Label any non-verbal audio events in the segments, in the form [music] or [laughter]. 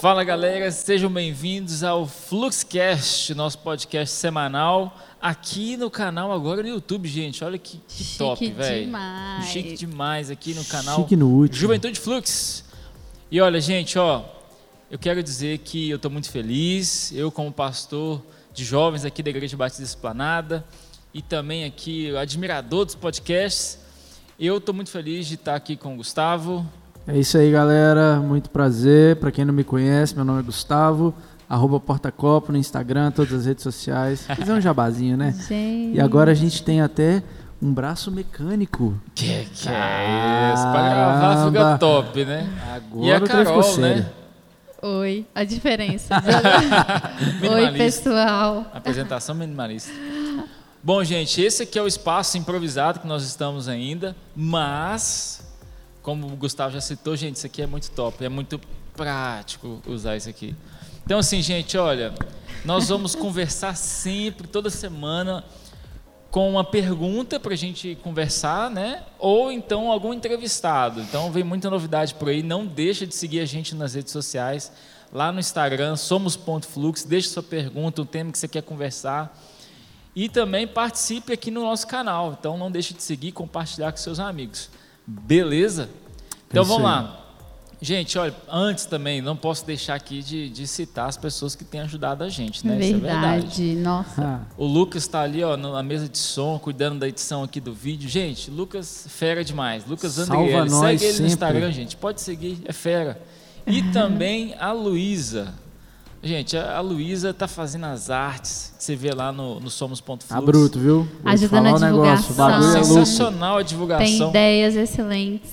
Fala galera, sejam bem-vindos ao Fluxcast, nosso podcast semanal aqui no canal agora no YouTube, gente. Olha que, que Chique top, velho. demais. Chique demais aqui no canal Chique no último. Juventude Flux. E olha, gente, ó, eu quero dizer que eu estou muito feliz, eu como pastor de jovens aqui da Igreja Batista Esplanada e também aqui admirador dos podcasts, eu estou muito feliz de estar aqui com o Gustavo, É isso aí, galera. Muito prazer. Pra quem não me conhece, meu nome é Gustavo. Arroba Portacopo no Instagram, todas as redes sociais. Fazer um jabazinho, né? Gente. E agora a gente tem até um braço mecânico. Que que é isso? Pra gravar fica top, né? Agora e a Carol, sério. né? Oi, a diferença. [laughs] Oi, pessoal. Apresentação minimalista. Bom, gente, esse aqui é o espaço improvisado que nós estamos ainda, mas, como o Gustavo já citou, gente, isso aqui é muito top, é muito prático usar isso aqui. Então, assim, gente, olha, nós vamos conversar sempre, toda semana, com uma pergunta para a gente conversar, né? Ou então algum entrevistado. Então vem muita novidade por aí. Não deixa de seguir a gente nas redes sociais, lá no Instagram, somos.flux. Deixe sua pergunta, um tema que você quer conversar. E também participe aqui no nosso canal. Então não deixe de seguir e compartilhar com seus amigos. Beleza? Então vamos lá. Gente, olha, antes também, não posso deixar aqui de, de citar as pessoas que têm ajudado a gente, né? Isso é verdade. Verdade. Nossa. Ah, O Lucas está ali, ó, na mesa de som, cuidando da edição aqui do vídeo. Gente, Lucas, fera demais. Lucas Andriele, nós segue ele no sempre. Instagram, gente. Pode seguir, é fera. E [laughs] também a Luísa. Gente, a, a Luísa tá fazendo as artes que você vê lá no, no Somos.flux. tá bruto, viu? Vou te Ajuda na falar um negócio. O bagulho é divulgação. louco. Sensacional a Tem divulgação. ideias excelentes.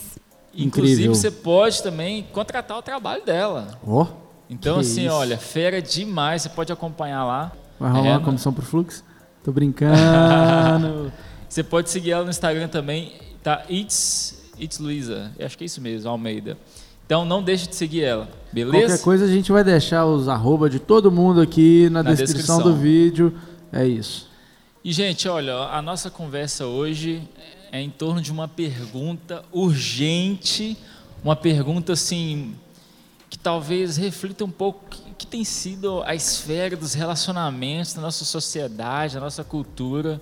Inclusive, Incrível. você pode também contratar o trabalho dela. Ó, Então, assim, isso. olha, fera demais. Você pode acompanhar lá. vai rolar É, uma comissão pro Flux? Tô brincando. [laughs] Você pode seguir ela no Instagram também, tá? It's, It's Luiza. Eu acho que é isso mesmo, Almeida. Então não deixe de seguir ela, beleza? Qualquer coisa a gente vai deixar os arroba de todo mundo aqui na, Na descrição, descrição. do vídeo. É isso. E, gente, olha, a nossa conversa hoje é em torno de uma pergunta urgente, uma pergunta assim que talvez reflita um pouco o que, tem sido a esfera dos relacionamentos na nossa sociedade, na nossa cultura.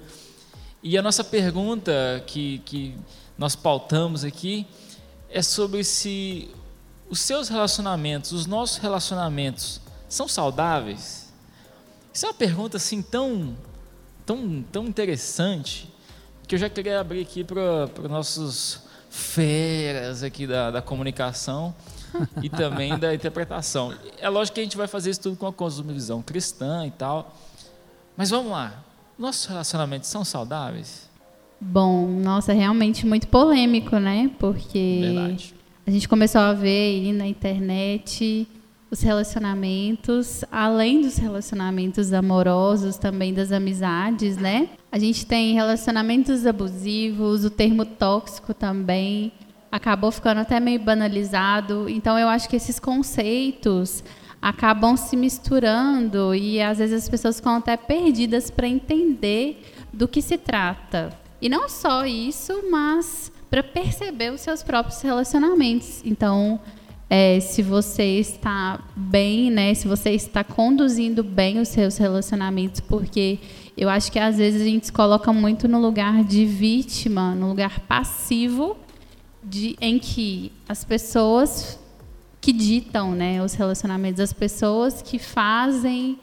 E a nossa pergunta que, que nós pautamos aqui é sobre se os seus relacionamentos, os nossos relacionamentos, são saudáveis? Isso é uma pergunta assim tão, tão, tão interessante que eu já queria abrir aqui para os nossos feras aqui da, da comunicação e também da [laughs] interpretação. É lógico que a gente vai fazer isso tudo com a cosmovisão cristã e tal, mas vamos lá. Nossos relacionamentos são saudáveis? Bom, nossa, é realmente muito polêmico, né? Porque Verdade. A gente começou a ver aí na internet os relacionamentos, além dos relacionamentos amorosos, também das amizades, né? A gente tem relacionamentos abusivos, o termo tóxico também acabou ficando até meio banalizado. Então eu acho que esses conceitos acabam se misturando e às vezes as pessoas ficam até perdidas para entender do que se trata. E não só isso, mas para perceber os seus próprios relacionamentos. Então, é, se você está bem, né? Se você está conduzindo bem os seus relacionamentos, porque eu acho que às vezes a gente se coloca muito no lugar de vítima, no lugar passivo, de, em que as pessoas que ditam, né, os relacionamentos, as pessoas que fazem,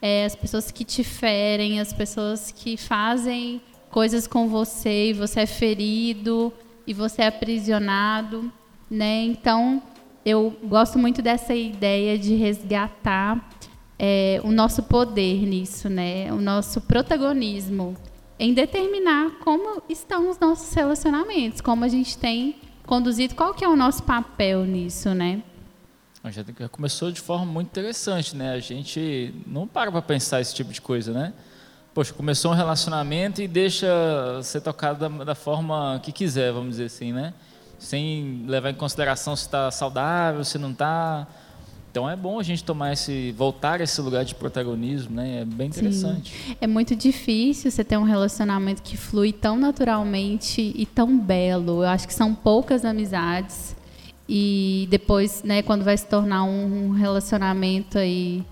é, as pessoas que te ferem, as pessoas que fazem coisas com você e você é ferido e você é aprisionado, né? Então eu gosto muito dessa ideia de resgatar é, o nosso poder nisso, né? O nosso protagonismo em determinar como estão os nossos relacionamentos, como a gente tem conduzido, qual que é o nosso papel nisso, né? Já começou de forma muito interessante, né? A gente não para para pensar esse tipo de coisa, né? Poxa, começou um relacionamento e deixa ser tocado da, da forma que quiser, vamos dizer assim, né? Sem levar em consideração se está saudável, se não está. Então é bom a gente tomar esse, voltar a esse lugar de protagonismo, né? É bem interessante. É muito difícil você ter um relacionamento que flui tão naturalmente e tão belo. Eu acho que são poucas amizades e depois, né, quando vai se tornar um relacionamento aí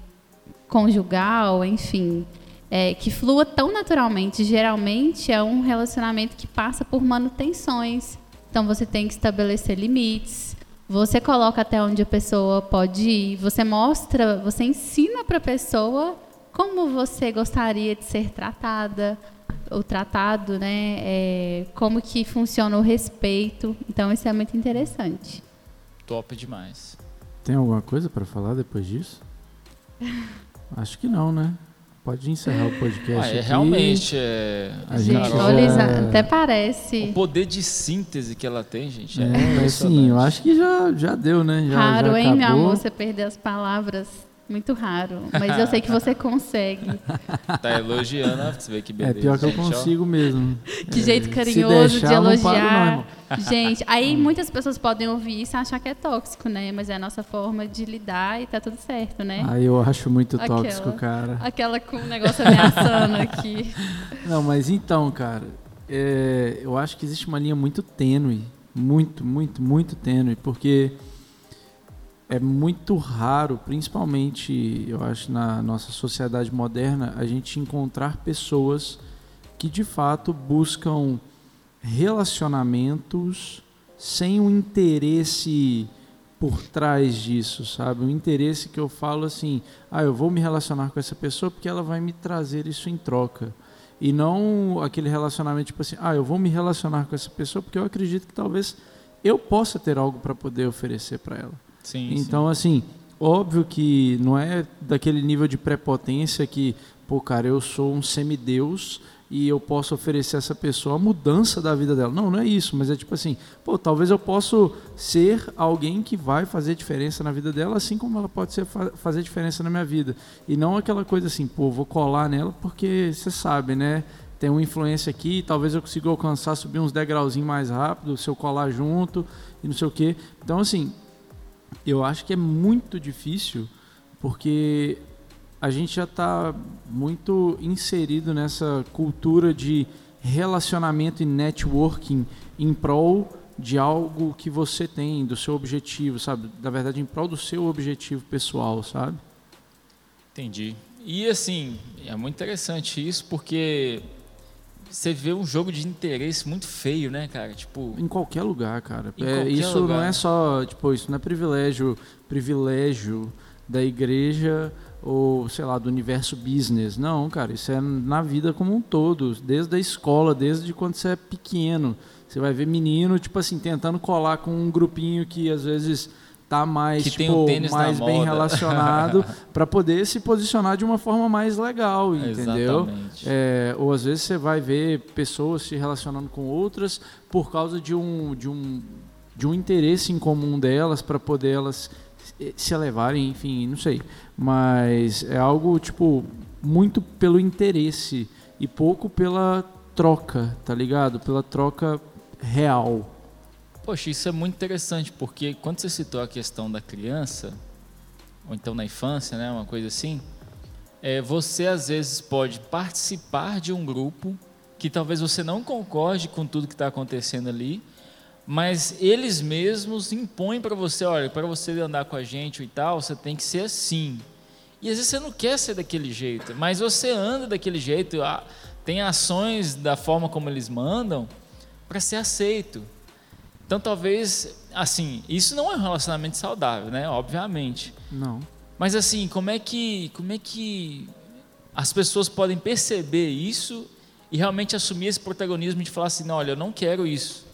conjugal, enfim, é, que flua tão naturalmente. Geralmente é um relacionamento que passa por manutenções. Então você tem que estabelecer limites. Você coloca até onde a pessoa pode ir. Você mostra, você ensina para a pessoa como você gostaria de ser tratada, o tratado, né? É, como que funciona o respeito. Então isso é muito interessante. Top demais. Tem alguma coisa para falar depois disso? [laughs] Acho que não, né? Pode encerrar o podcast. Ah, é, aqui. realmente. É, a gente já... até parece. O poder de síntese que ela tem, gente. É, é sim, eu acho que já, já deu, né? Já, Raro, já hein, meu amor, você perder as palavras. Muito raro. Mas eu sei que você consegue. [laughs] Tá elogiando, você vê que beleza. É pior que eu consigo ó. mesmo. Que é, jeito carinhoso deixar, de elogiar. Gente, aí muitas pessoas podem ouvir isso e achar que é tóxico, né? Mas é a nossa forma de lidar e tá tudo certo, né? Aí eu acho muito aquela, tóxico, cara. Aquela com o negócio ameaçando aqui. [laughs] Não, mas então, cara, é, eu acho que existe uma linha muito tênue. Muito, muito, muito tênue. Porque é muito raro, principalmente eu acho na nossa sociedade moderna, a gente encontrar pessoas que de fato buscam relacionamentos sem um interesse por trás disso, sabe? Um interesse que eu falo assim, ah, eu vou me relacionar com essa pessoa porque ela vai me trazer isso em troca. E não aquele relacionamento tipo assim, ah, eu vou me relacionar com essa pessoa porque eu acredito que talvez eu possa ter algo para poder oferecer para ela. Sim, então, sim. assim, óbvio que não é daquele nível de prepotência que, pô, cara, eu sou um semideus e eu posso oferecer a essa pessoa a mudança da vida dela. Não, não é isso, mas é tipo assim, pô, talvez eu possa ser alguém que vai fazer diferença na vida dela, assim como ela pode ser, fazer diferença na minha vida. E não aquela coisa assim, pô, vou colar nela porque você sabe, né? Tem uma influência aqui, talvez eu consiga alcançar, subir uns degrauzinhos mais rápido se eu colar junto e não sei o quê. Então, assim, eu acho que é muito difícil porque a gente já está muito inserido nessa cultura de relacionamento e networking em prol de algo que você tem, do seu objetivo, sabe? Na verdade, em prol do seu objetivo pessoal, sabe? Entendi. E assim, é muito interessante isso porque você vê um jogo de interesse muito feio, né, cara? Tipo, em qualquer lugar, cara. É, qualquer isso lugar. não é só, tipo, isso não é privilégio, privilégio da igreja ou, sei lá, do universo business. Não, cara, isso é na vida como um todo, desde a escola, desde quando você é pequeno. Você vai ver menino, tipo assim, tentando colar com um grupinho que às vezes tá mais, que tipo, mais bem relacionado [laughs] para poder se posicionar de uma forma mais legal, entendeu? É, ou às vezes você vai ver pessoas se relacionando com outras por causa de um, de um, de um interesse em comum delas para poder elas se elevarem, enfim, não sei. Mas é algo tipo muito pelo interesse e pouco pela troca, tá ligado? Pela troca real. Poxa, isso é muito interessante, porque quando você citou a questão da criança, ou então na infância, né, uma coisa assim, é, você às vezes pode participar de um grupo que talvez você não concorde com tudo que está acontecendo ali, mas eles mesmos impõem para você, olha, para você andar com a gente e tal, você tem que ser assim. E às vezes você não quer ser daquele jeito, mas você anda daquele jeito, tem ações da forma como eles mandam para ser aceito. Então talvez, assim, isso não é um relacionamento saudável, né? Obviamente. Não. Mas assim, como é que, como é que as pessoas podem perceber isso e realmente assumir esse protagonismo de falar assim, não, olha, eu não quero isso.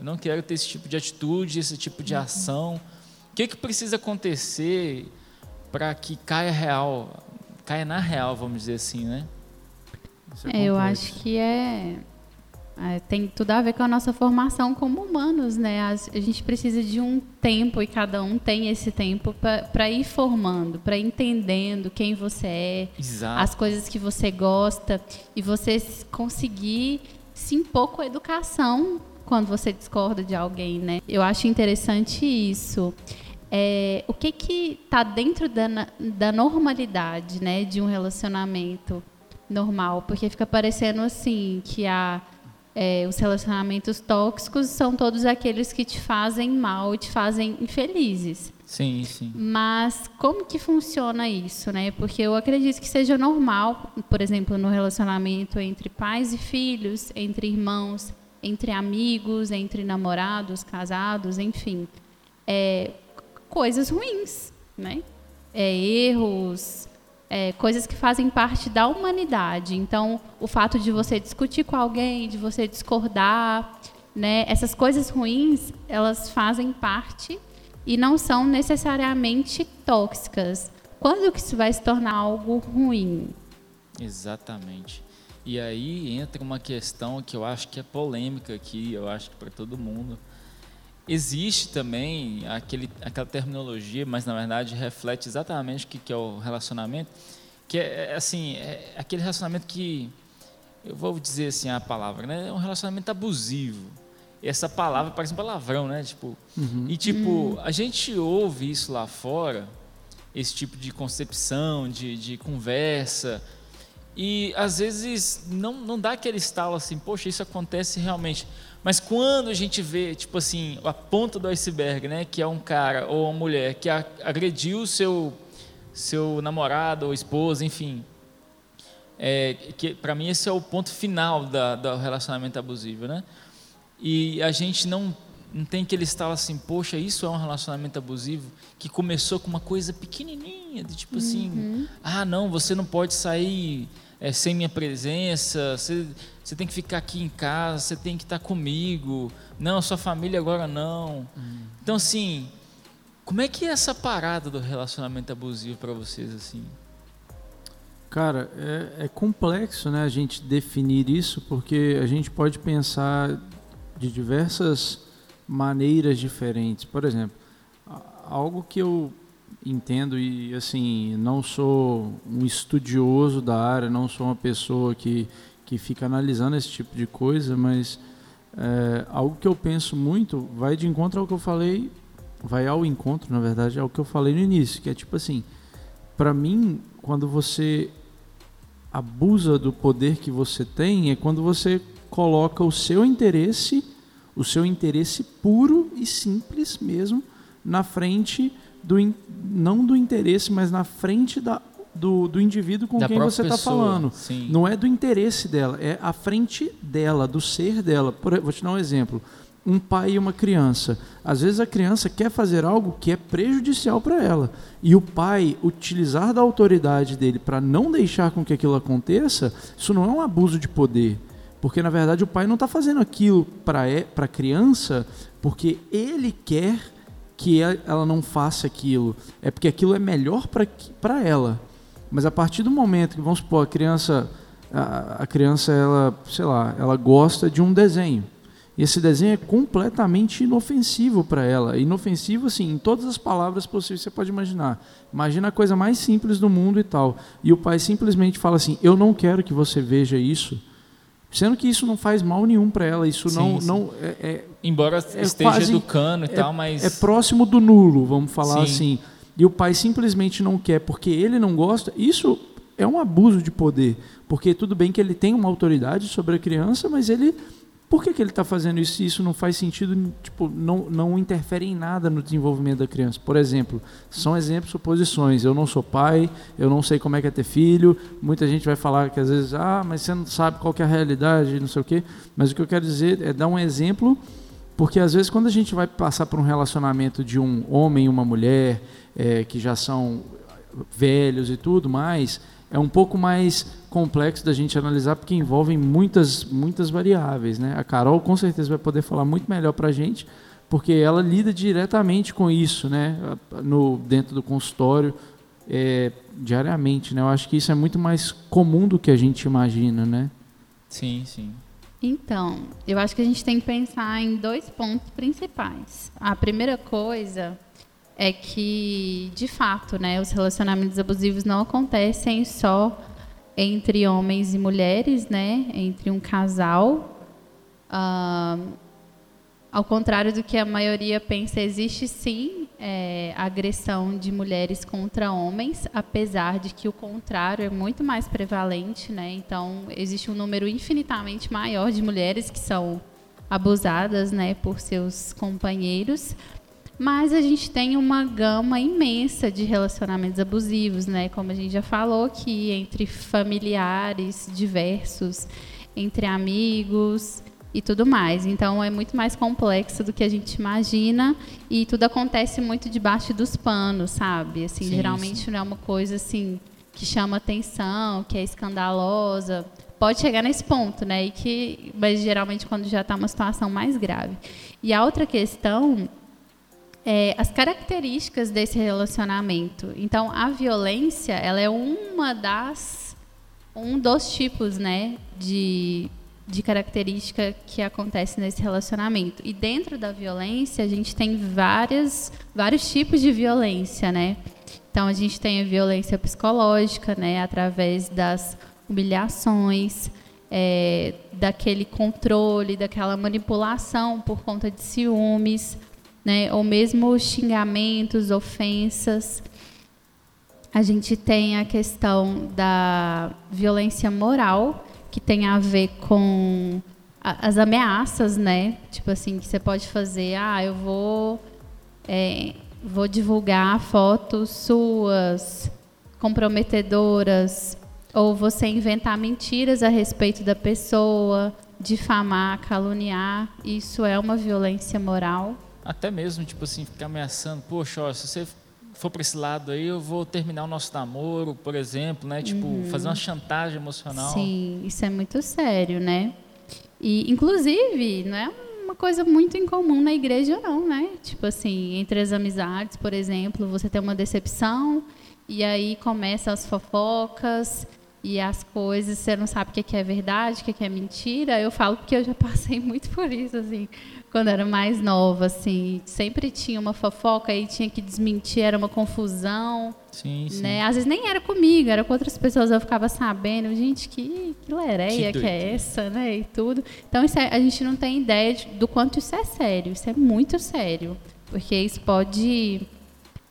Eu não quero ter esse tipo de atitude, esse tipo de ação. O que, que precisa acontecer para que caia real, caia na real, vamos dizer assim, né? É, eu acho que é é, tem tudo a ver com a nossa formação como humanos, né? A, a gente precisa de um tempo e cada um tem esse tempo para ir formando, para entendendo quem você é, Exato. as coisas que você gosta e você conseguir se impor com a educação quando você discorda de alguém, né? Eu acho interessante isso. É, o que que está dentro da, da normalidade, né, de um relacionamento normal? Porque fica parecendo assim que a É, os relacionamentos tóxicos são todos aqueles que te fazem mal, te fazem infelizes. Sim, sim. Mas como que funciona isso, né? Porque eu acredito que seja normal, por exemplo, no relacionamento entre pais e filhos, entre irmãos, entre amigos, entre namorados, casados, enfim, é, coisas ruins, né? É, erros, é, coisas que fazem parte da humanidade. Então, o fato de você discutir com alguém, de você discordar, né? Essas coisas ruins, elas fazem parte e não são necessariamente tóxicas. Quando que isso vai se tornar algo ruim? Exatamente. E aí entra uma questão que eu acho que é polêmica aqui, eu acho que para todo mundo. Existe também aquele, aquela terminologia, mas na verdade reflete exatamente o que, que é o relacionamento, que é, é assim, é aquele relacionamento que, eu vou dizer assim a palavra, né? É um relacionamento abusivo essa palavra parece um palavrão, né? Tipo, uhum. E tipo, a gente ouve isso lá fora, esse tipo de concepção, de, de conversa, e às vezes não, não dá aquele estalo assim, poxa, isso acontece realmente. Mas quando a gente vê, tipo assim, a ponta do iceberg, né? Que é um cara ou uma mulher que agrediu seu, seu namorado ou esposa, enfim. É, que para mim esse é o ponto final da, do relacionamento abusivo, né? e a gente não, não tem aquele estalo assim, poxa, isso é um relacionamento abusivo que começou com uma coisa pequenininha, de tipo assim, uhum. ah, não, você não pode sair é, sem minha presença, você, você tem que ficar aqui em casa, você tem que estar comigo, não, sua família agora não. Uhum. Então, assim, como é que é essa parada do relacionamento abusivo para vocês, assim? Cara, é, é, complexo, né, a gente definir isso, porque a gente pode pensar de diversas maneiras diferentes. Por exemplo, algo que eu entendo e assim não sou um estudioso da área, não sou uma pessoa que que fica analisando esse tipo de coisa, mas é, algo que eu penso muito vai de encontro ao que eu falei, vai ao encontro, na verdade, ao que eu falei no início, que é tipo assim, para mim, quando você abusa do poder que você tem, é quando você coloca o seu interesse, o seu interesse puro e simples mesmo, na frente do não do interesse, mas na frente da, do, do indivíduo com da quem você está falando. Sim. Não é do interesse dela, é a frente dela, do ser dela. Por, vou te dar um exemplo. Um pai e uma criança. Às vezes a criança quer fazer algo que é prejudicial para ela. E o pai utilizar da autoridade dele para não deixar com que aquilo aconteça, isso não é um abuso de poder porque na verdade o pai não está fazendo aquilo para a criança porque ele quer que ela não faça aquilo. É porque aquilo é melhor para ela. Mas a partir do momento que, vamos supor, a criança, a, a criança, ela, sei lá, ela gosta de um desenho. E esse desenho é completamente inofensivo para ela. Inofensivo, assim, em todas as palavras possíveis você pode imaginar. Imagina a coisa mais simples do mundo e tal. E o pai simplesmente fala assim: Eu não quero que você veja isso Sendo que isso não faz mal nenhum para ela, isso sim, não, sim. não é, é, embora é esteja quase, educando e é, tal, mas é próximo do nulo, vamos falar sim. assim. E o pai simplesmente não quer porque ele não gosta. Isso é um abuso de poder, porque tudo bem que ele tem uma autoridade sobre a criança, mas ele por que, que ele está fazendo isso isso não faz sentido, tipo, não, não interfere em nada no desenvolvimento da criança? Por exemplo, são exemplos, suposições. Eu não sou pai, eu não sei como é que é ter filho. Muita gente vai falar que às vezes, ah, mas você não sabe qual é a realidade, não sei o quê. Mas o que eu quero dizer é dar um exemplo, porque às vezes quando a gente vai passar por um relacionamento de um homem e uma mulher, é, que já são velhos e tudo mais, é um pouco mais complexo da gente analisar porque envolvem muitas muitas variáveis, né? A Carol com certeza vai poder falar muito melhor para a gente porque ela lida diretamente com isso, né? No dentro do consultório é, diariamente, né? Eu acho que isso é muito mais comum do que a gente imagina, né? Sim, sim. Então, eu acho que a gente tem que pensar em dois pontos principais. A primeira coisa é que, de fato, né, os relacionamentos abusivos não acontecem só entre homens e mulheres, né, entre um casal. Uh, ao contrário do que a maioria pensa, existe sim é, agressão de mulheres contra homens, apesar de que o contrário é muito mais prevalente, né? Então, existe um número infinitamente maior de mulheres que são abusadas, né, por seus companheiros. Mas a gente tem uma gama imensa de relacionamentos abusivos, né? Como a gente já falou que entre familiares diversos, entre amigos, e tudo mais. Então é muito mais complexo do que a gente imagina e tudo acontece muito debaixo dos panos, sabe? Assim, sim, geralmente sim. não é uma coisa assim que chama atenção, que é escandalosa. Pode chegar nesse ponto, né? E que, mas geralmente quando já está uma situação mais grave. E a outra questão é as características desse relacionamento. Então, a violência, ela é uma das um dos tipos, né, de de característica que acontece nesse relacionamento. E dentro da violência, a gente tem várias, vários tipos de violência, né? Então, a gente tem a violência psicológica, né? Através das humilhações, é, daquele controle, daquela manipulação por conta de ciúmes, né? Ou mesmo xingamentos, ofensas. A gente tem a questão da violência moral, que tem a ver com as ameaças, né? Tipo assim, que você pode fazer, ah, eu vou, é, vou divulgar fotos suas comprometedoras, ou você inventar mentiras a respeito da pessoa, difamar, caluniar, isso é uma violência moral. Até mesmo, tipo assim, ficar ameaçando, poxa, ó, se você for para esse lado aí, eu vou terminar o nosso namoro, por exemplo, né? Tipo, uhum. fazer uma chantagem emocional. Sim, isso é muito sério, né? E, inclusive, não é uma coisa muito incomum na igreja, não, né? Tipo assim, entre as amizades, por exemplo, você tem uma decepção e aí começam as fofocas e as coisas, você não sabe o que é verdade, o que é mentira. Eu falo porque eu já passei [laughs] muito por isso, assim quando era mais nova, assim, sempre tinha uma fofoca e tinha que desmentir, era uma confusão. Sim, sim. Né? Às vezes nem era comigo, era com outras pessoas, eu ficava sabendo, gente, que, que lereia que, que é essa, né? E tudo. Então, é, a gente não tem ideia de, do quanto isso é sério, isso é muito sério. Porque isso pode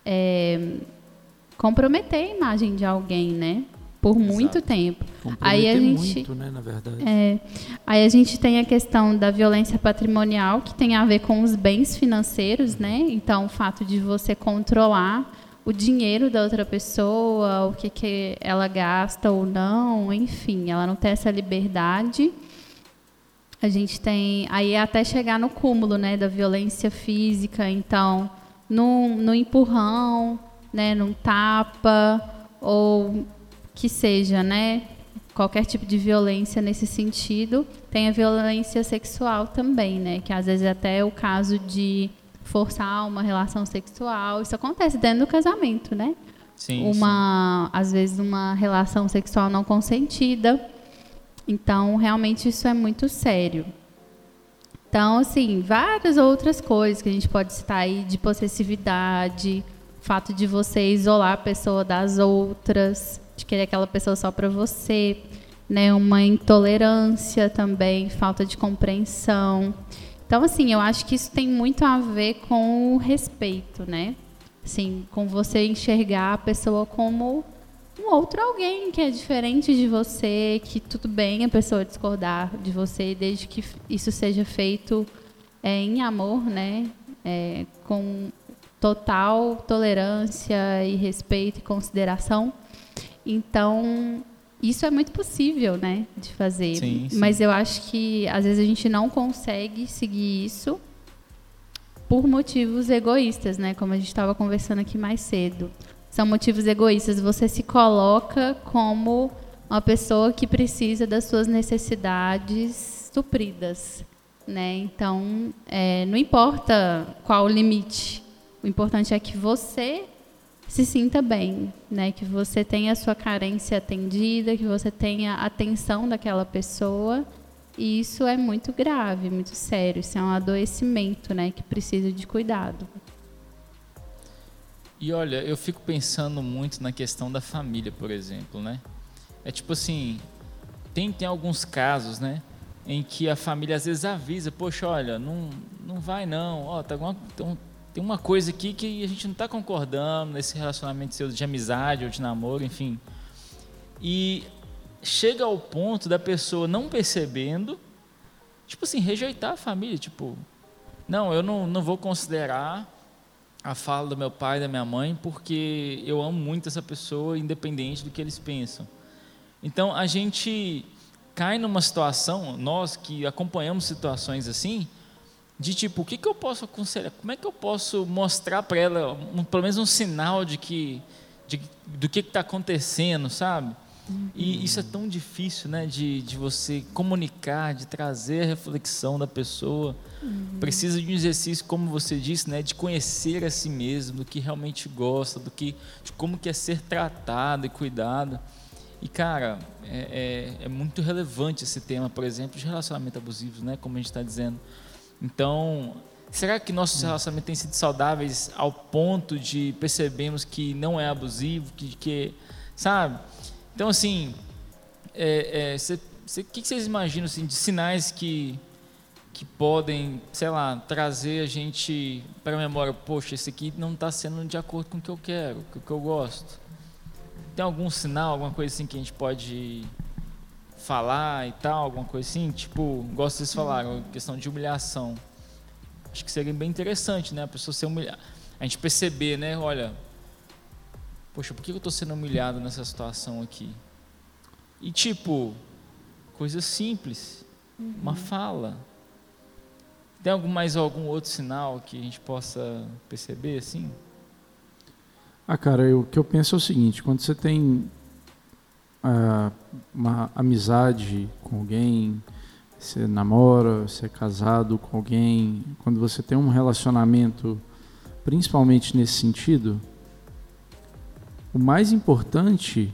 é, comprometer a imagem de alguém, né? Por Exato. muito tempo. Aí a gente, muito, né, na verdade. É, aí a gente tem a questão da violência patrimonial, que tem a ver com os bens financeiros, né? Então, o fato de você controlar o dinheiro da outra pessoa, o que, que ela gasta ou não, enfim, ela não tem essa liberdade. A gente tem aí até chegar no cúmulo, né, da violência física, então, no, no empurrão, né, num tapa ou que seja, né, qualquer tipo de violência nesse sentido. Tem a violência sexual também, né, que às vezes é até é o caso de forçar uma relação sexual. Isso acontece dentro do casamento, né? Sim, uma, sim. às vezes uma relação sexual não consentida. Então, realmente isso é muito sério. Então, assim, várias outras coisas que a gente pode citar aí de possessividade, fato de você isolar a pessoa das outras, de querer aquela pessoa só para você, né? Uma intolerância também, falta de compreensão. Então, assim, eu acho que isso tem muito a ver com o respeito, né? Assim, com você enxergar a pessoa como um outro alguém que é diferente de você, que tudo bem a pessoa discordar de você, desde que isso seja feito é, em amor, né? É, com total tolerância e respeito e consideração. Então, isso é muito possível, né, de fazer. Sim, sim. Mas eu acho que às vezes a gente não consegue seguir isso por motivos egoístas, né, como a gente estava conversando aqui mais cedo. São motivos egoístas. Você se coloca como uma pessoa que precisa das suas necessidades supridas, né? Então, é, não importa qual o limite. O importante é que você se sinta bem, né? Que você tenha a sua carência atendida, que você tenha a atenção daquela pessoa. E isso é muito grave, muito sério. Isso é um adoecimento, né? Que precisa de cuidado. E olha, eu fico pensando muito na questão da família, por exemplo, né? É tipo assim, tem, tem alguns casos, né? em que a família às vezes avisa, poxa, olha, não, não vai não, ó, tá uma, tem uma coisa aqui que a gente não está concordando nesse relacionamento seu de amizade ou de namoro, enfim. E chega ao ponto da pessoa não percebendo, tipo assim, rejeitar a família, tipo, não, eu não, não vou considerar a fala do meu pai e da minha mãe porque eu amo muito essa pessoa, independente do que eles pensam. Então a gente cai numa situação, nós que acompanhamos situações assim, de tipo, o que, que eu posso aconselhar? Como é que eu posso mostrar para ela, um, pelo menos um sinal de que, de, do que está acontecendo, sabe? Uhum. E isso é tão difícil, né? De, de você comunicar, de trazer a reflexão da pessoa. Uhum. Precisa de um exercício, como você disse, né? De conhecer a si mesmo, do que realmente gosta, do que, de como quer ser tratado e cuidado. E, cara, é, é, é, muito relevante esse tema, por exemplo, de relacionamento abusivo, né? Como a gente está dizendo. Então, será que nossos relacionamentos têm sido saudáveis ao ponto de percebermos que não é abusivo, que, que sabe? Então, assim, é, é, o que vocês imaginam assim, de sinais que que podem, sei lá, trazer a gente para a memória, poxa, esse aqui não está sendo de acordo com o que eu quero, com o que eu gosto. Tem algum sinal, alguma coisa assim que a gente pode falar e tal, alguma coisa assim? Tipo, gosto de vocês falaram, questão de humilhação. Acho que seria bem interessante, né? A pessoa ser humilhada. A gente perceber, né? Olha, poxa, por que eu estou sendo humilhado nessa situação aqui? E tipo, coisa simples, uhum. uma fala. Tem algum mais algum outro sinal que a gente possa perceber assim? Ah, cara, eu, o que eu penso é o seguinte: quando você tem uma amizade com alguém, você namora, você é casado com alguém, quando você tem um relacionamento, principalmente nesse sentido, o mais importante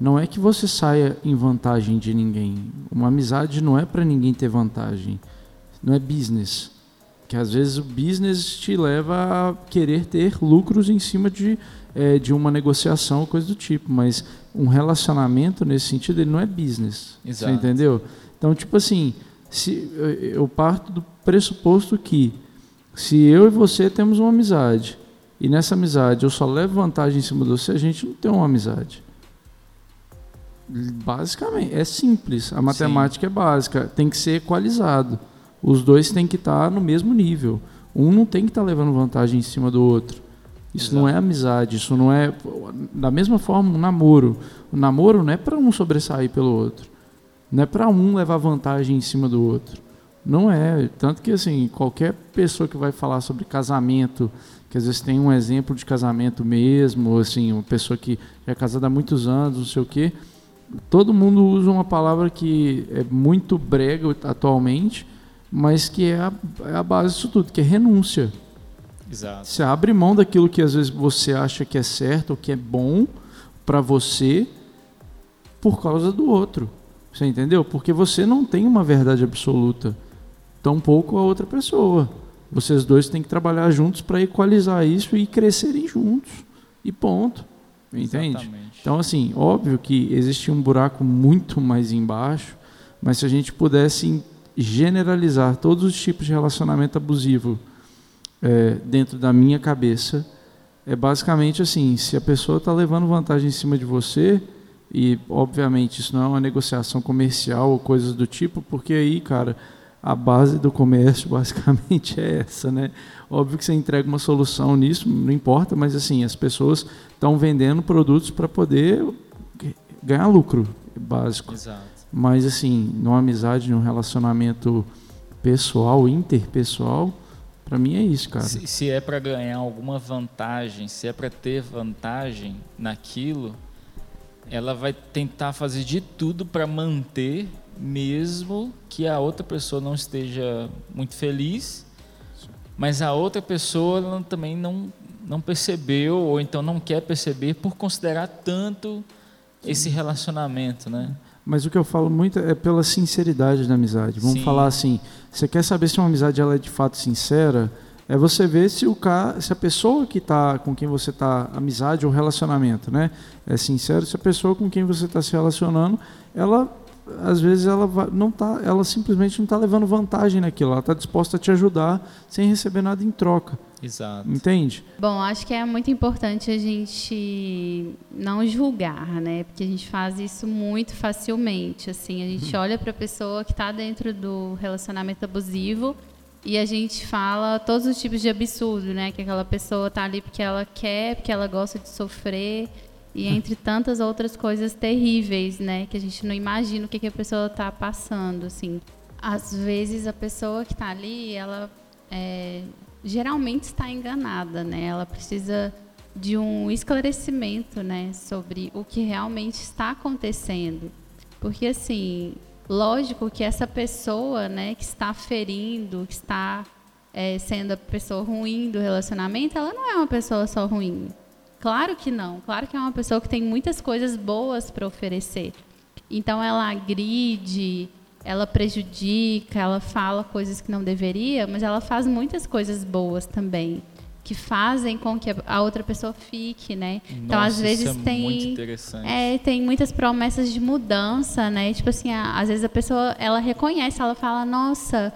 não é que você saia em vantagem de ninguém. Uma amizade não é para ninguém ter vantagem. Não é business. Que às vezes o business te leva a querer ter lucros em cima de é, de uma negociação, coisa do tipo, mas um relacionamento nesse sentido ele não é business. Exato. Você entendeu? Então, tipo assim, se eu parto do pressuposto que se eu e você temos uma amizade e nessa amizade eu só levo vantagem em cima de você, a gente não tem uma amizade. Basicamente, é simples. A matemática Sim. é básica, tem que ser equalizado. Os dois têm que estar no mesmo nível. Um não tem que estar levando vantagem em cima do outro. Isso Exato. não é amizade, isso não é. Da mesma forma, um namoro. O namoro não é para um sobressair pelo outro. Não é para um levar vantagem em cima do outro. Não é. Tanto que, assim, qualquer pessoa que vai falar sobre casamento, que às vezes tem um exemplo de casamento mesmo, assim, uma pessoa que é casada há muitos anos, não sei o quê, todo mundo usa uma palavra que é muito brega atualmente, mas que é a, é a base disso tudo, que é renúncia. Exato. Você abre mão daquilo que às vezes você acha que é certo ou que é bom para você por causa do outro. Você entendeu? Porque você não tem uma verdade absoluta, tampouco a outra pessoa. Vocês dois têm que trabalhar juntos para equalizar isso e crescerem juntos. E ponto. Entende? Exatamente. Então, assim, óbvio que existe um buraco muito mais embaixo, mas se a gente pudesse generalizar todos os tipos de relacionamento abusivo é, dentro da minha cabeça é basicamente assim: se a pessoa está levando vantagem em cima de você, e obviamente isso não é uma negociação comercial ou coisas do tipo, porque aí, cara, a base do comércio [laughs] basicamente é essa, né? Óbvio que você entrega uma solução nisso, não importa, mas assim, as pessoas estão vendendo produtos para poder ganhar lucro, básico. Exato. Mas assim, numa amizade, num relacionamento pessoal, interpessoal, para mim é isso, cara. Se, se é para ganhar alguma vantagem, se é para ter vantagem naquilo, ela vai tentar fazer de tudo para manter, mesmo que a outra pessoa não esteja muito feliz, mas a outra pessoa também não, não percebeu ou então não quer perceber por considerar tanto esse relacionamento, né? Mas o que eu falo muito é pela sinceridade da amizade. Vamos Sim. falar assim, você quer saber se uma amizade ela é de fato sincera? É você ver se o cara, se a pessoa que está com quem você está amizade ou relacionamento, né, é sincero. Se a pessoa com quem você está se relacionando, ela às vezes ela não tá, ela simplesmente não está levando vantagem naquilo, ela está disposta a te ajudar sem receber nada em troca. Exato. Entende? Bom, acho que é muito importante a gente não julgar, né? Porque a gente faz isso muito facilmente. Assim, a gente olha para a pessoa que está dentro do relacionamento abusivo e a gente fala todos os tipos de absurdo, né? Que aquela pessoa está ali porque ela quer, porque ela gosta de sofrer e entre tantas outras coisas terríveis, né? Que a gente não imagina o que, que a pessoa está passando, assim. Às vezes a pessoa que está ali, ela é, geralmente está enganada, né? Ela precisa de um esclarecimento, né, sobre o que realmente está acontecendo, porque assim, lógico que essa pessoa, né, que está ferindo, que está é, sendo a pessoa ruim do relacionamento, ela não é uma pessoa só ruim. Claro que não. Claro que é uma pessoa que tem muitas coisas boas para oferecer. Então ela agride, ela prejudica, ela fala coisas que não deveria, mas ela faz muitas coisas boas também que fazem com que a outra pessoa fique, né? Nossa, então às vezes é tem é, tem muitas promessas de mudança, né? Tipo assim, a, às vezes a pessoa ela reconhece, ela fala, nossa,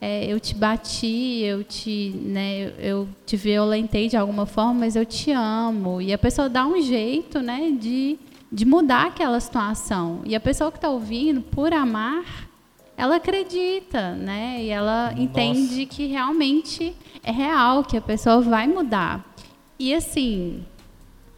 é, eu te bati, eu te, né, eu, te violentei de alguma forma, mas eu te amo. E a pessoa dá um jeito, né, de de mudar aquela situação. E a pessoa que está ouvindo, por amar, ela acredita, né? E ela Nossa. entende que realmente é real, que a pessoa vai mudar. E assim,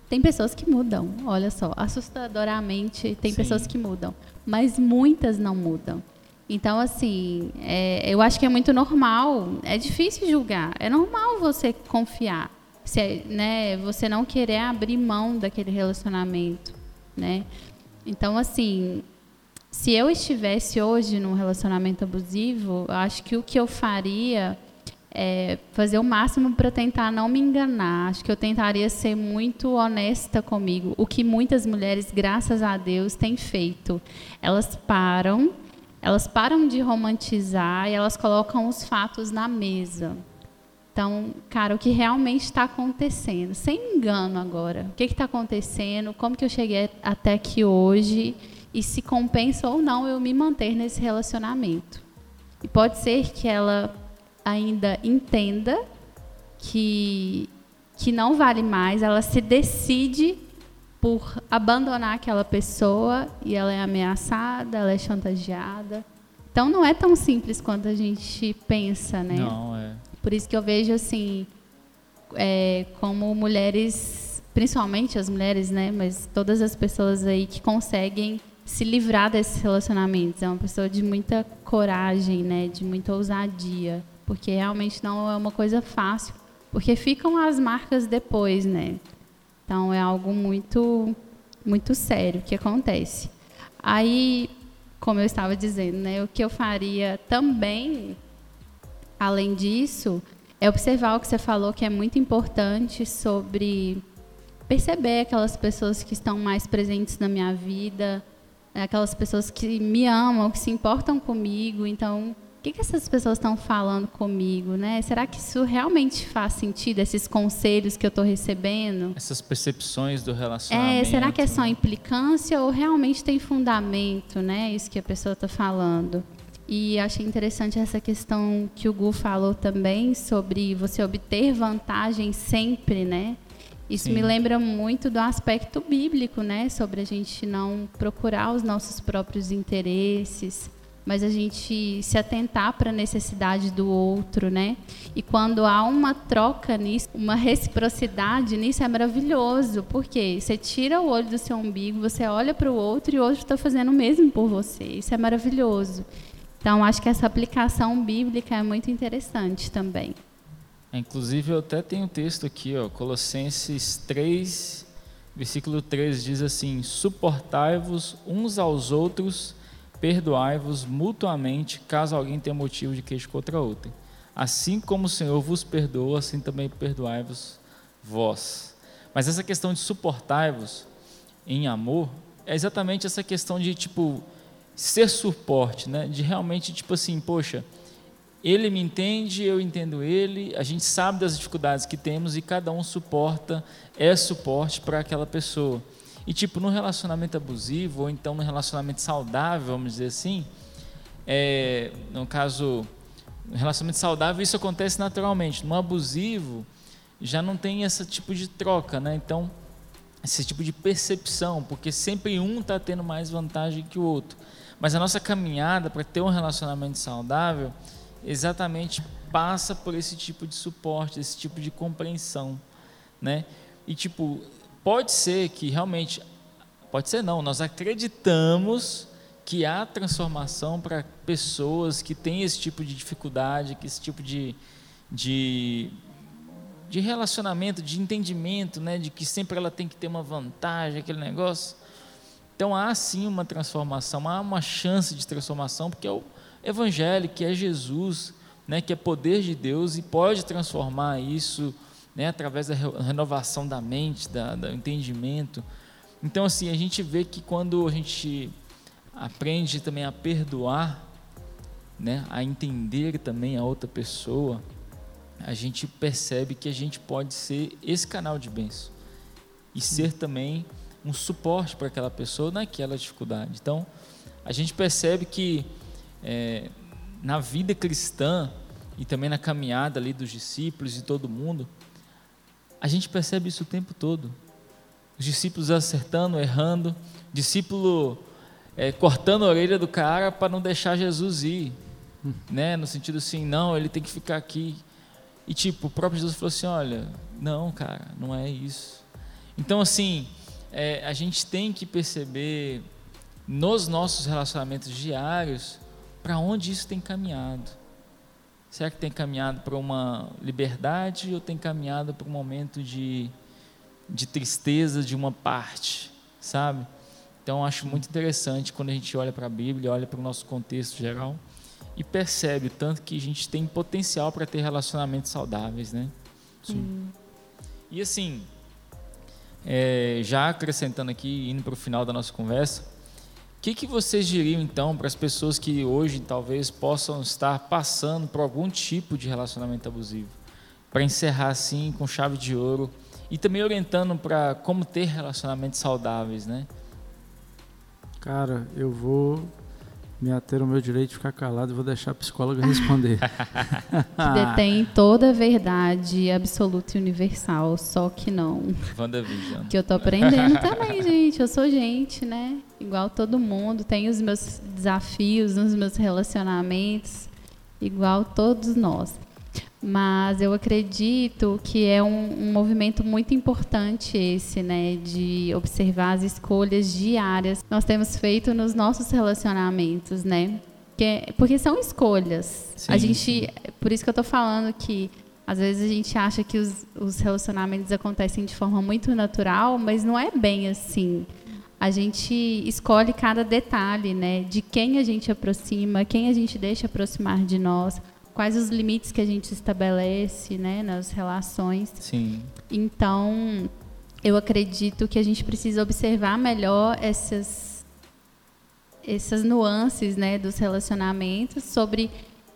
tem pessoas que mudam, olha só, assustadoramente tem Sim. pessoas que mudam, mas muitas não mudam. Então, assim, é, eu acho que é muito normal, é difícil julgar, é normal você confiar, se, né, você não querer abrir mão daquele relacionamento, né? Então, assim, se eu estivesse hoje num relacionamento abusivo, eu acho que o que eu faria é fazer o máximo para tentar não me enganar. Acho que eu tentaria ser muito honesta comigo, o que muitas mulheres, graças a Deus, têm feito. Elas param, elas param de romantizar e elas colocam os fatos na mesa. Então, cara, o que realmente está acontecendo? Sem engano agora. O que está acontecendo? Como que eu cheguei até aqui hoje? e se compensa ou não eu me manter nesse relacionamento. E pode ser que ela ainda entenda que que não vale mais, ela se decide por abandonar aquela pessoa e ela é ameaçada, ela é chantageada. Então não é tão simples quanto a gente pensa, né? Não é. Por isso que eu vejo assim, é, como mulheres, principalmente as mulheres, né? Mas todas as pessoas aí que conseguem se livrar desses relacionamentos. É uma pessoa de muita coragem, né, de muita ousadia, porque realmente não é uma coisa fácil, porque ficam as marcas depois, né? Então é algo muito muito sério que acontece. Aí, como eu estava dizendo, né, o que eu faria também além disso é observar o que você falou que é muito importante sobre perceber aquelas pessoas que estão mais presentes na minha vida, é aquelas pessoas que me amam, que se importam comigo. Então, o que, que essas pessoas estão falando comigo, né? Será que isso realmente faz sentido, esses conselhos que eu estou recebendo? Essas percepções do relacionamento. É, será que é só implicância ou realmente tem fundamento, né? Isso que a pessoa está falando. E achei interessante essa questão que o Gu falou também sobre você obter vantagem sempre, né? Isso Sim. me lembra muito do aspecto bíblico, né, sobre a gente não procurar os nossos próprios interesses, mas a gente se atentar para a necessidade do outro, né? E quando há uma troca nisso, uma reciprocidade nisso é maravilhoso, porque você tira o olho do seu umbigo, você olha para o outro e o outro está fazendo o mesmo por você. Isso é maravilhoso. Então, acho que essa aplicação bíblica é muito interessante também. Inclusive, eu até tenho um texto aqui, ó, Colossenses 3, versículo 3 diz assim: Suportai-vos uns aos outros, perdoai-vos mutuamente, caso alguém tenha motivo de queixa contra outro. Assim como o Senhor vos perdoa, assim também perdoai-vos vós. Mas essa questão de suportai-vos em amor é exatamente essa questão de tipo ser suporte, né? De realmente tipo assim, poxa, ele me entende, eu entendo ele, a gente sabe das dificuldades que temos e cada um suporta, é suporte para aquela pessoa. E tipo, no relacionamento abusivo, ou então no relacionamento saudável, vamos dizer assim, é, no caso, no relacionamento saudável, isso acontece naturalmente. No abusivo, já não tem esse tipo de troca, né? Então, esse tipo de percepção, porque sempre um está tendo mais vantagem que o outro. Mas a nossa caminhada para ter um relacionamento saudável exatamente passa por esse tipo de suporte, esse tipo de compreensão, né? E tipo, pode ser que realmente pode ser não, nós acreditamos que há transformação para pessoas que têm esse tipo de dificuldade, que esse tipo de, de de relacionamento, de entendimento, né, de que sempre ela tem que ter uma vantagem, aquele negócio. Então há sim uma transformação, há uma chance de transformação, porque é o Evangelho, que é Jesus, né, que é poder de Deus e pode transformar isso né, através da renovação da mente, da, do entendimento. Então, assim, a gente vê que quando a gente aprende também a perdoar, né, a entender também a outra pessoa, a gente percebe que a gente pode ser esse canal de bênção e ser também um suporte para aquela pessoa naquela dificuldade. Então, a gente percebe que é, na vida cristã e também na caminhada ali dos discípulos e todo mundo, a gente percebe isso o tempo todo. Os discípulos acertando, errando, discípulo é, cortando a orelha do cara para não deixar Jesus ir, né? No sentido assim, não, ele tem que ficar aqui. E tipo, o próprio Jesus falou assim, olha, não, cara, não é isso. Então assim, é, a gente tem que perceber nos nossos relacionamentos diários para onde isso tem caminhado. Será que tem caminhado para uma liberdade ou tem caminhado para um momento de, de tristeza de uma parte, sabe? Então, acho muito interessante quando a gente olha para a Bíblia, olha para o nosso contexto geral e percebe tanto que a gente tem potencial para ter relacionamentos saudáveis, né? Sim. E assim, é, já acrescentando aqui, indo para o final da nossa conversa, o que, que vocês diriam então para as pessoas que hoje talvez possam estar passando por algum tipo de relacionamento abusivo? Para encerrar assim com chave de ouro e também orientando para como ter relacionamentos saudáveis, né? Cara, eu vou me ater ao meu direito de ficar calado e vou deixar a psicóloga responder. [laughs] [laughs] que detém toda a verdade absoluta e universal, só que não. WandaVision. Que eu tô aprendendo também, [laughs] gente. Eu sou gente, né? Igual todo mundo. Tenho os meus desafios nos meus relacionamentos, igual todos nós mas eu acredito que é um, um, movimento muito importante esse, né, de observar as escolhas diárias que nós temos feito nos nossos relacionamentos, né, que é, porque são escolhas. Sim, a gente, sim. por isso que eu estou falando que às vezes a gente acha que os, os relacionamentos acontecem de forma muito natural, mas não é bem assim. A gente escolhe cada detalhe, né, de quem a gente aproxima, quem a gente deixa aproximar de nós quais os limites que a gente estabelece né, nas relações. Sim. Então, eu acredito que a gente precisa observar melhor essas, essas nuances né, dos relacionamentos, sobre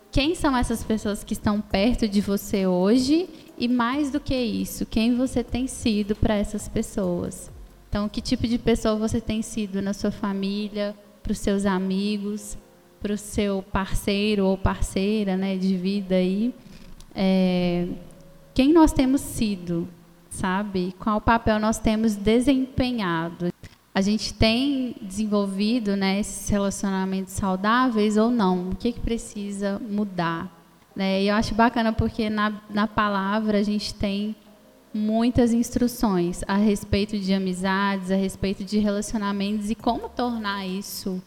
quem são essas pessoas que estão perto de você hoje e, mais do que isso, quem você tem sido para essas pessoas. Então, que tipo de pessoa você tem sido na sua família, para os seus amigos, para o seu parceiro ou parceira né, de vida aí, é, quem nós temos sido, sabe? Qual papel nós temos desempenhado? A gente tem desenvolvido né, esses relacionamentos saudáveis ou não? O que, que precisa mudar? Né? E eu acho bacana porque na, na palavra a gente tem muitas instruções a respeito de amizades, a respeito de relacionamentos e como tornar isso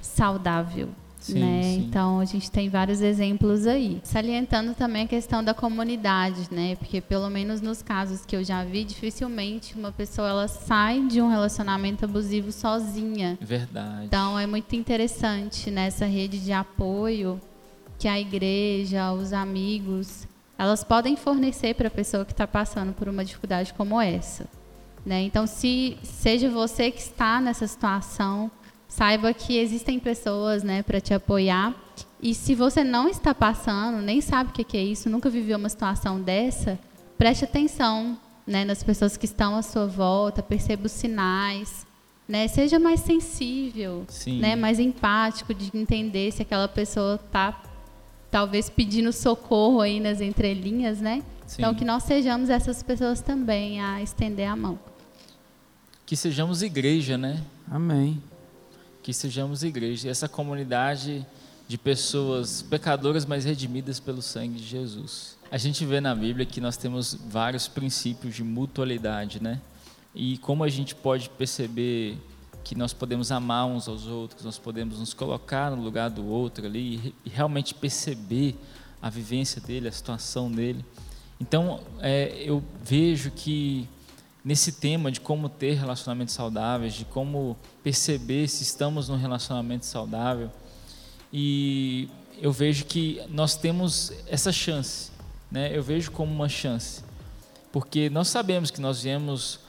saudável. Sim, né? Sim. Então a gente tem vários exemplos aí. Salientando também a questão da comunidade, né? Porque pelo menos nos casos que eu já vi, dificilmente uma pessoa ela sai de um relacionamento abusivo sozinha. Verdade. Então é muito interessante nessa rede de apoio que a igreja, os amigos, elas podem fornecer para a pessoa que está passando por uma dificuldade como essa. Né? Então, se seja você que está nessa situação, saiba que existem pessoas né, para te apoiar. E se você não está passando, nem sabe o que é isso, nunca viveu uma situação dessa, preste atenção né, nas pessoas que estão à sua volta, perceba os sinais, né, seja mais sensível, Sim. né, mais empático de entender se aquela pessoa está talvez pedindo socorro aí nas entrelinhas, né? Sim. Então que nós sejamos essas pessoas também a estender a mão. Que sejamos igreja, né? Amém. Que sejamos igreja. Essa comunidade de pessoas pecadoras, mas redimidas pelo sangue de Jesus. A gente vê na Bíblia que nós temos vários princípios de mutualidade, né? E como a gente pode perceber que nós podemos amar uns aos outros, nós podemos nos colocar no lugar do outro ali e realmente perceber a vivência dele, a situação dele. Então, é, eu vejo que nesse tema de como ter relacionamentos saudáveis, de como perceber se estamos num relacionamento saudável, e eu vejo que nós temos essa chance, né? Eu vejo como uma chance, porque nós sabemos que nós viemos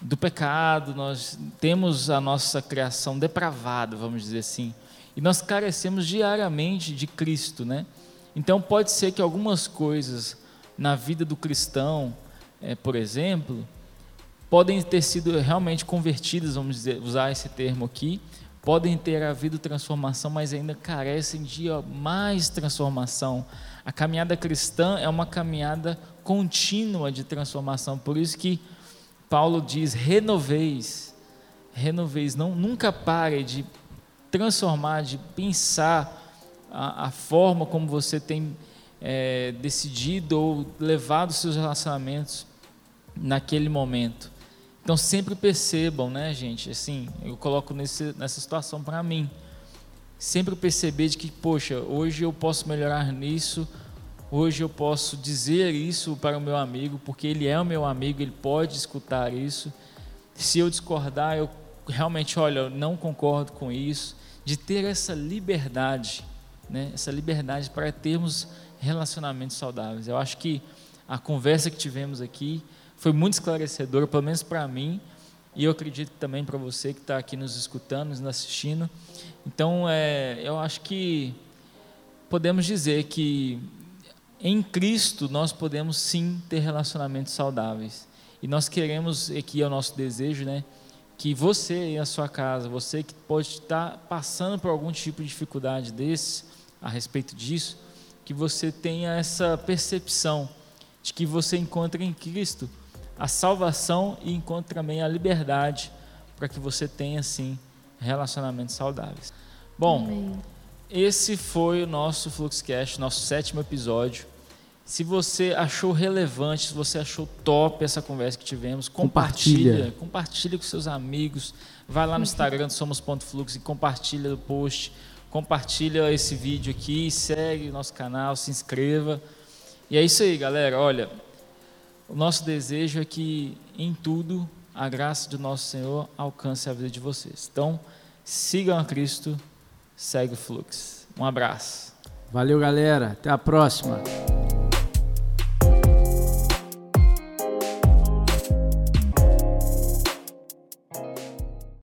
do pecado, nós temos a nossa criação depravada, vamos dizer assim, e nós carecemos diariamente de Cristo, né? Então pode ser que algumas coisas na vida do cristão, é, por exemplo, podem ter sido realmente convertidas, vamos dizer, usar esse termo aqui, podem ter havido transformação, mas ainda carecem de mais transformação. A caminhada cristã é uma caminhada contínua de transformação, por isso que Paulo diz: renoveis, renoveis, não, nunca pare de transformar, de pensar a, a forma como você tem é, decidido ou levado seus relacionamentos naquele momento. Então sempre percebam, né, gente? Assim, eu coloco nesse, nessa situação para mim. Sempre perceber de que, poxa, hoje eu posso melhorar nisso, hoje eu posso dizer isso para o meu amigo, porque ele é o meu amigo, ele pode escutar isso. Se eu discordar, eu realmente, olha, eu não concordo com isso. De ter essa liberdade, né? Essa liberdade para termos relacionamentos saudáveis. Eu acho que a conversa que tivemos aqui foi muito esclarecedora, pelo menos para mim, e eu acredito também para você que está aqui nos escutando, nos assistindo. Então, é, eu acho que podemos dizer que em Cristo nós podemos sim ter relacionamentos saudáveis. E nós queremos, aqui é o nosso desejo, né? Que você e a sua casa, você que pode estar passando por algum tipo de dificuldade desse, a respeito disso, que você tenha essa percepção de que você encontra em Cristo a salvação e encontre também a liberdade para que você tenha, assim, relacionamentos saudáveis. Bom, Amém. esse foi o nosso Fluxcast, nosso sétimo episódio. Se você achou relevante, se você achou top essa conversa que tivemos, compartilha, Compartilha. compartilha com seus amigos. Vai lá no [laughs] Instagram Somos.flux e compartilha o post, compartilha esse vídeo aqui, segue o nosso canal, se inscreva. E é isso aí, galera. Olha, o nosso desejo é que em tudo a graça do nosso Senhor alcance a vida de vocês. Então, sigam a Cristo, segue o Flux. Um abraço. Valeu, galera. Até a próxima.